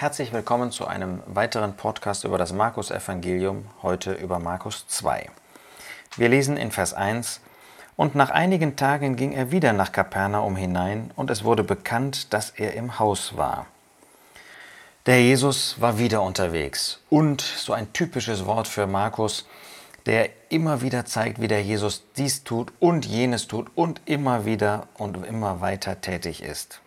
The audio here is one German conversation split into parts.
Herzlich willkommen zu einem weiteren Podcast über das Markus-Evangelium, heute über Markus 2. Wir lesen in Vers 1: Und nach einigen Tagen ging er wieder nach Kapernaum hinein, und es wurde bekannt, dass er im Haus war. Der Jesus war wieder unterwegs und so ein typisches Wort für Markus, der immer wieder zeigt, wie der Jesus dies tut und jenes tut und immer wieder und immer weiter tätig ist.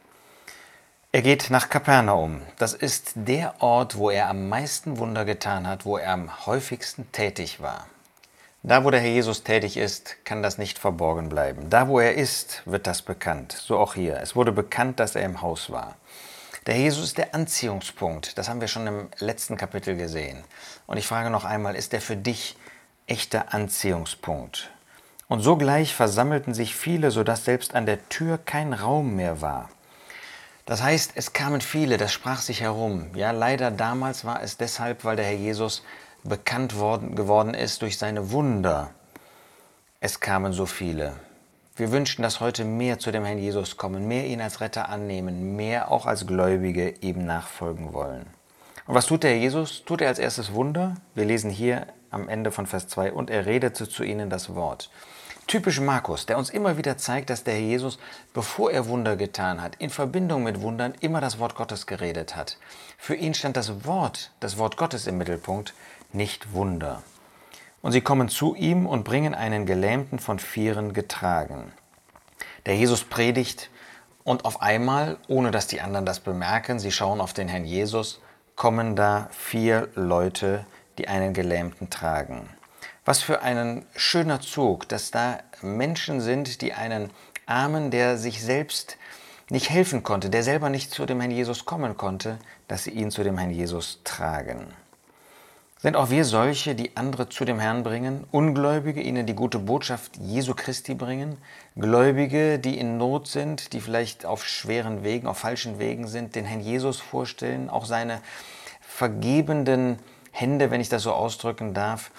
Er geht nach Kapernaum. Das ist der Ort, wo er am meisten Wunder getan hat, wo er am häufigsten tätig war. Da, wo der Herr Jesus tätig ist, kann das nicht verborgen bleiben. Da, wo er ist, wird das bekannt. So auch hier. Es wurde bekannt, dass er im Haus war. Der Jesus ist der Anziehungspunkt. Das haben wir schon im letzten Kapitel gesehen. Und ich frage noch einmal, ist er für dich echter Anziehungspunkt? Und sogleich versammelten sich viele, sodass selbst an der Tür kein Raum mehr war. Das heißt, es kamen viele, das sprach sich herum. Ja, leider damals war es deshalb, weil der Herr Jesus bekannt worden, geworden ist durch seine Wunder. Es kamen so viele. Wir wünschen, dass heute mehr zu dem Herrn Jesus kommen, mehr ihn als Retter annehmen, mehr auch als Gläubige ihm nachfolgen wollen. Und was tut der Herr Jesus? Tut er als erstes Wunder? Wir lesen hier am Ende von Vers 2, und er redete zu ihnen das Wort. Typisch Markus, der uns immer wieder zeigt, dass der Jesus, bevor er Wunder getan hat, in Verbindung mit Wundern immer das Wort Gottes geredet hat. Für ihn stand das Wort, das Wort Gottes im Mittelpunkt, nicht Wunder. Und sie kommen zu ihm und bringen einen Gelähmten von Vieren getragen. Der Jesus predigt und auf einmal, ohne dass die anderen das bemerken, sie schauen auf den Herrn Jesus, kommen da vier Leute, die einen Gelähmten tragen. Was für ein schöner Zug, dass da Menschen sind, die einen Armen, der sich selbst nicht helfen konnte, der selber nicht zu dem Herrn Jesus kommen konnte, dass sie ihn zu dem Herrn Jesus tragen. Sind auch wir solche, die andere zu dem Herrn bringen, Ungläubige, ihnen die gute Botschaft Jesu Christi bringen, Gläubige, die in Not sind, die vielleicht auf schweren Wegen, auf falschen Wegen sind, den Herrn Jesus vorstellen, auch seine vergebenden Hände, wenn ich das so ausdrücken darf,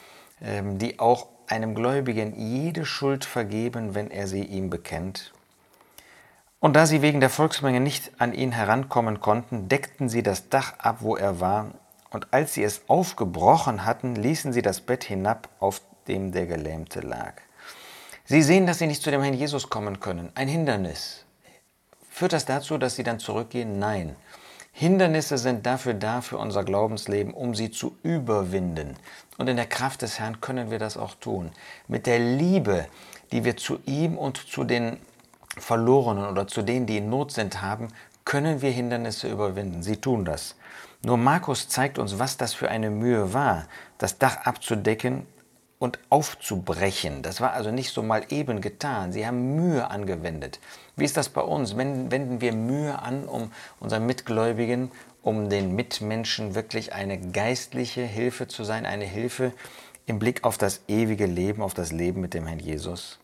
die auch einem Gläubigen jede Schuld vergeben, wenn er sie ihm bekennt. Und da sie wegen der Volksmenge nicht an ihn herankommen konnten, deckten sie das Dach ab, wo er war, und als sie es aufgebrochen hatten, ließen sie das Bett hinab, auf dem der Gelähmte lag. Sie sehen, dass sie nicht zu dem Herrn Jesus kommen können. Ein Hindernis. Führt das dazu, dass sie dann zurückgehen? Nein. Hindernisse sind dafür da für unser Glaubensleben, um sie zu überwinden. Und in der Kraft des Herrn können wir das auch tun. Mit der Liebe, die wir zu ihm und zu den Verlorenen oder zu denen, die in Not sind, haben, können wir Hindernisse überwinden. Sie tun das. Nur Markus zeigt uns, was das für eine Mühe war, das Dach abzudecken und aufzubrechen. Das war also nicht so mal eben getan. Sie haben Mühe angewendet. Wie ist das bei uns? Wenden wir Mühe an, um unseren Mitgläubigen, um den Mitmenschen wirklich eine geistliche Hilfe zu sein, eine Hilfe im Blick auf das ewige Leben, auf das Leben mit dem Herrn Jesus?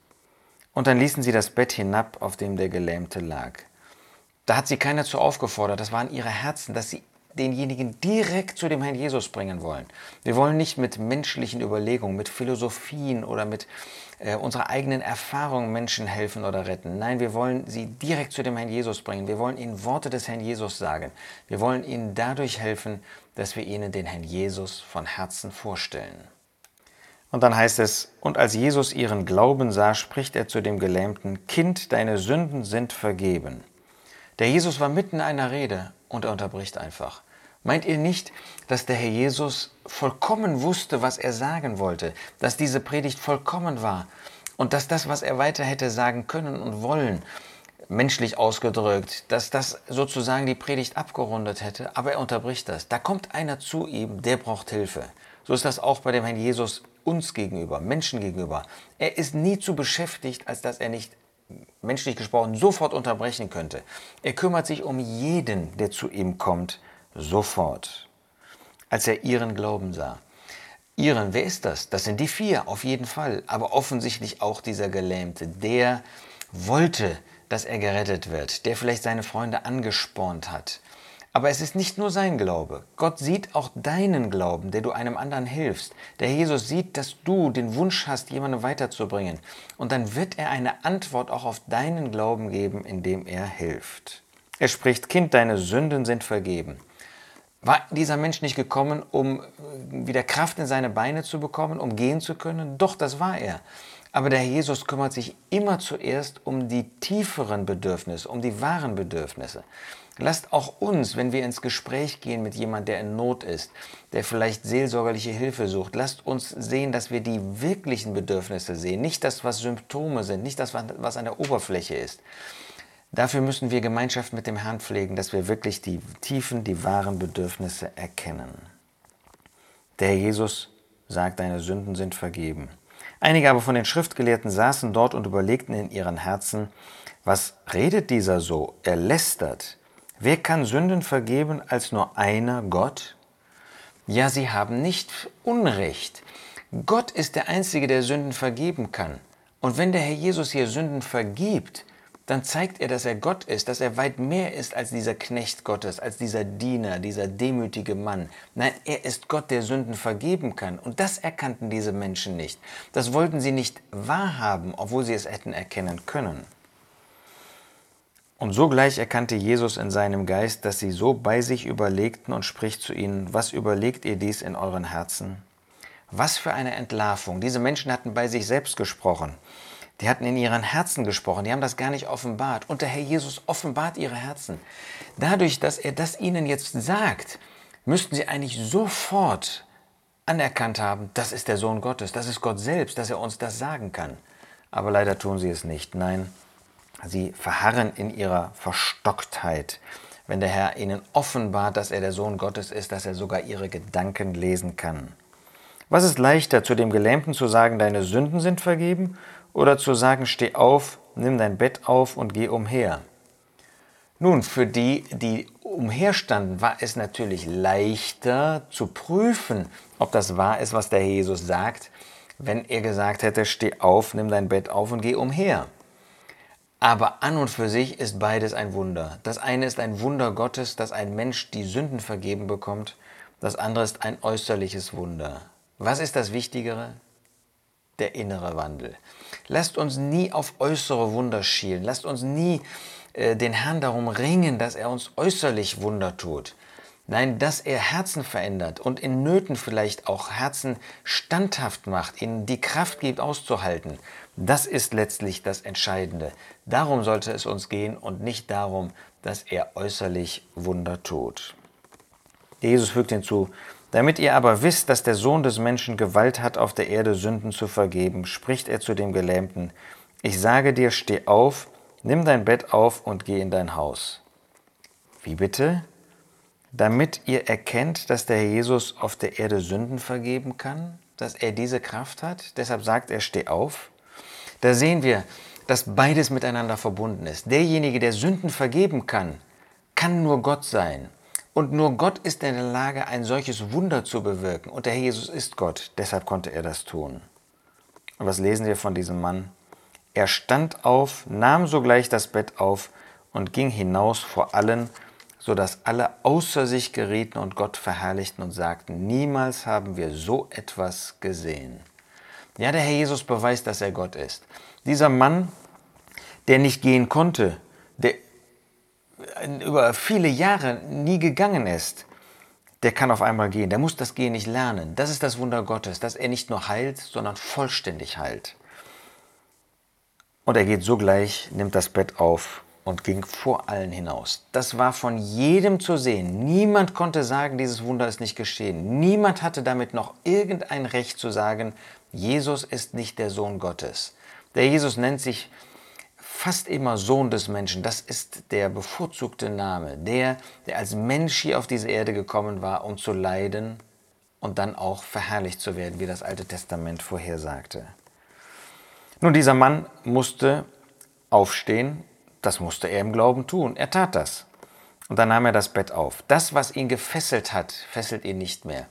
Und dann ließen sie das Bett hinab, auf dem der Gelähmte lag. Da hat sie keiner zu aufgefordert, das waren ihre Herzen, dass sie denjenigen direkt zu dem Herrn Jesus bringen wollen. Wir wollen nicht mit menschlichen Überlegungen, mit Philosophien oder mit äh, unserer eigenen Erfahrung Menschen helfen oder retten. Nein, wir wollen sie direkt zu dem Herrn Jesus bringen. Wir wollen ihnen Worte des Herrn Jesus sagen. Wir wollen ihnen dadurch helfen, dass wir ihnen den Herrn Jesus von Herzen vorstellen. Und dann heißt es, und als Jesus ihren Glauben sah, spricht er zu dem Gelähmten, Kind, deine Sünden sind vergeben. Der Jesus war mitten in einer Rede und er unterbricht einfach. Meint ihr nicht, dass der Herr Jesus vollkommen wusste, was er sagen wollte, dass diese Predigt vollkommen war und dass das, was er weiter hätte sagen können und wollen, menschlich ausgedrückt, dass das sozusagen die Predigt abgerundet hätte, aber er unterbricht das. Da kommt einer zu ihm, der braucht Hilfe. So ist das auch bei dem Herrn Jesus uns gegenüber, Menschen gegenüber. Er ist nie zu beschäftigt, als dass er nicht menschlich gesprochen sofort unterbrechen könnte. Er kümmert sich um jeden, der zu ihm kommt, sofort. Als er ihren Glauben sah. Ihren, wer ist das? Das sind die vier, auf jeden Fall. Aber offensichtlich auch dieser Gelähmte, der wollte, dass er gerettet wird, der vielleicht seine Freunde angespornt hat, aber es ist nicht nur sein Glaube. Gott sieht auch deinen Glauben, der du einem anderen hilfst. Der Jesus sieht, dass du den Wunsch hast, jemanden weiterzubringen. Und dann wird er eine Antwort auch auf deinen Glauben geben, indem er hilft. Er spricht, Kind, deine Sünden sind vergeben. War dieser Mensch nicht gekommen, um wieder Kraft in seine Beine zu bekommen, um gehen zu können? Doch, das war er. Aber der Jesus kümmert sich immer zuerst um die tieferen Bedürfnisse, um die wahren Bedürfnisse. Lasst auch uns, wenn wir ins Gespräch gehen mit jemandem, der in Not ist, der vielleicht seelsorgerliche Hilfe sucht, lasst uns sehen, dass wir die wirklichen Bedürfnisse sehen, nicht das, was Symptome sind, nicht das, was an der Oberfläche ist. Dafür müssen wir Gemeinschaft mit dem Herrn pflegen, dass wir wirklich die tiefen, die wahren Bedürfnisse erkennen. Der Jesus sagt, deine Sünden sind vergeben. Einige aber von den Schriftgelehrten saßen dort und überlegten in ihren Herzen, was redet dieser so? Er lästert. Wer kann Sünden vergeben als nur einer Gott? Ja, sie haben nicht Unrecht. Gott ist der Einzige, der Sünden vergeben kann. Und wenn der Herr Jesus hier Sünden vergibt, dann zeigt er, dass er Gott ist, dass er weit mehr ist als dieser Knecht Gottes, als dieser Diener, dieser demütige Mann. Nein, er ist Gott, der Sünden vergeben kann. Und das erkannten diese Menschen nicht. Das wollten sie nicht wahrhaben, obwohl sie es hätten erkennen können. Und sogleich erkannte Jesus in seinem Geist, dass sie so bei sich überlegten und spricht zu ihnen, was überlegt ihr dies in euren Herzen? Was für eine Entlarvung. Diese Menschen hatten bei sich selbst gesprochen. Die hatten in ihren Herzen gesprochen, die haben das gar nicht offenbart. Und der Herr Jesus offenbart ihre Herzen. Dadurch, dass er das ihnen jetzt sagt, müssten sie eigentlich sofort anerkannt haben, das ist der Sohn Gottes, das ist Gott selbst, dass er uns das sagen kann. Aber leider tun sie es nicht. Nein, sie verharren in ihrer Verstocktheit. Wenn der Herr ihnen offenbart, dass er der Sohn Gottes ist, dass er sogar ihre Gedanken lesen kann. Was ist leichter, zu dem Gelähmten zu sagen, deine Sünden sind vergeben, oder zu sagen, steh auf, nimm dein Bett auf und geh umher. Nun, für die, die umherstanden, war es natürlich leichter zu prüfen, ob das wahr ist, was der Jesus sagt, wenn er gesagt hätte, steh auf, nimm dein Bett auf und geh umher. Aber an und für sich ist beides ein Wunder. Das eine ist ein Wunder Gottes, dass ein Mensch die Sünden vergeben bekommt. Das andere ist ein äußerliches Wunder. Was ist das Wichtigere? Der innere Wandel. Lasst uns nie auf äußere Wunder schielen. Lasst uns nie äh, den Herrn darum ringen, dass er uns äußerlich Wunder tut. Nein, dass er Herzen verändert und in Nöten vielleicht auch Herzen standhaft macht, ihnen die Kraft gibt, auszuhalten. Das ist letztlich das Entscheidende. Darum sollte es uns gehen und nicht darum, dass er äußerlich Wunder tut. Jesus fügt hinzu, damit ihr aber wisst, dass der Sohn des Menschen Gewalt hat, auf der Erde Sünden zu vergeben, spricht er zu dem Gelähmten, ich sage dir, steh auf, nimm dein Bett auf und geh in dein Haus. Wie bitte? Damit ihr erkennt, dass der Herr Jesus auf der Erde Sünden vergeben kann, dass er diese Kraft hat. Deshalb sagt er, steh auf. Da sehen wir, dass beides miteinander verbunden ist. Derjenige, der Sünden vergeben kann, kann nur Gott sein. Und nur Gott ist in der Lage, ein solches Wunder zu bewirken. Und der Herr Jesus ist Gott, deshalb konnte er das tun. Und was lesen wir von diesem Mann? Er stand auf, nahm sogleich das Bett auf und ging hinaus vor allen, so dass alle außer sich gerieten und Gott verherrlichten und sagten, niemals haben wir so etwas gesehen. Ja, der Herr Jesus beweist, dass er Gott ist. Dieser Mann, der nicht gehen konnte, der über viele Jahre nie gegangen ist, der kann auf einmal gehen. Der muss das Gehen nicht lernen. Das ist das Wunder Gottes, dass er nicht nur heilt, sondern vollständig heilt. Und er geht sogleich, nimmt das Bett auf und ging vor allen hinaus. Das war von jedem zu sehen. Niemand konnte sagen, dieses Wunder ist nicht geschehen. Niemand hatte damit noch irgendein Recht zu sagen, Jesus ist nicht der Sohn Gottes. Der Jesus nennt sich fast immer Sohn des Menschen. Das ist der bevorzugte Name. Der, der als Mensch hier auf diese Erde gekommen war, um zu leiden und dann auch verherrlicht zu werden, wie das Alte Testament vorhersagte. Nun, dieser Mann musste aufstehen. Das musste er im Glauben tun. Er tat das. Und dann nahm er das Bett auf. Das, was ihn gefesselt hat, fesselt ihn nicht mehr.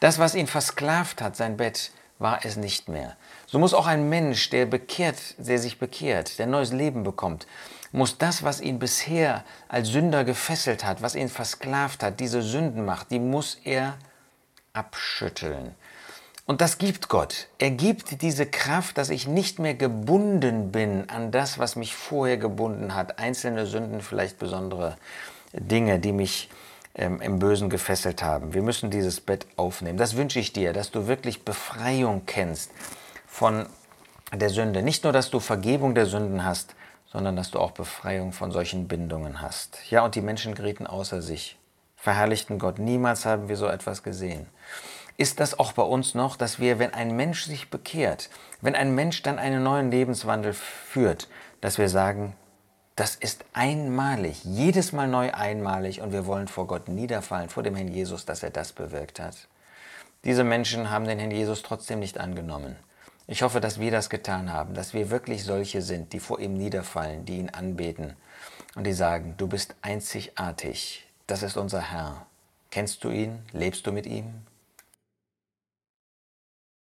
Das, was ihn versklavt hat, sein Bett, war es nicht mehr. So muss auch ein Mensch, der bekehrt, der sich bekehrt, der neues Leben bekommt, muss das, was ihn bisher als Sünder gefesselt hat, was ihn versklavt hat, diese Sündenmacht, die muss er abschütteln. Und das gibt Gott. Er gibt diese Kraft, dass ich nicht mehr gebunden bin an das, was mich vorher gebunden hat. Einzelne Sünden, vielleicht besondere Dinge, die mich ähm, im Bösen gefesselt haben. Wir müssen dieses Bett aufnehmen. Das wünsche ich dir, dass du wirklich Befreiung kennst von der Sünde. Nicht nur, dass du Vergebung der Sünden hast, sondern dass du auch Befreiung von solchen Bindungen hast. Ja, und die Menschen gerieten außer sich, verherrlichten Gott. Niemals haben wir so etwas gesehen. Ist das auch bei uns noch, dass wir, wenn ein Mensch sich bekehrt, wenn ein Mensch dann einen neuen Lebenswandel führt, dass wir sagen, das ist einmalig, jedes Mal neu einmalig und wir wollen vor Gott niederfallen, vor dem Herrn Jesus, dass er das bewirkt hat. Diese Menschen haben den Herrn Jesus trotzdem nicht angenommen. Ich hoffe, dass wir das getan haben, dass wir wirklich solche sind, die vor ihm niederfallen, die ihn anbeten und die sagen, du bist einzigartig, das ist unser Herr. Kennst du ihn? Lebst du mit ihm?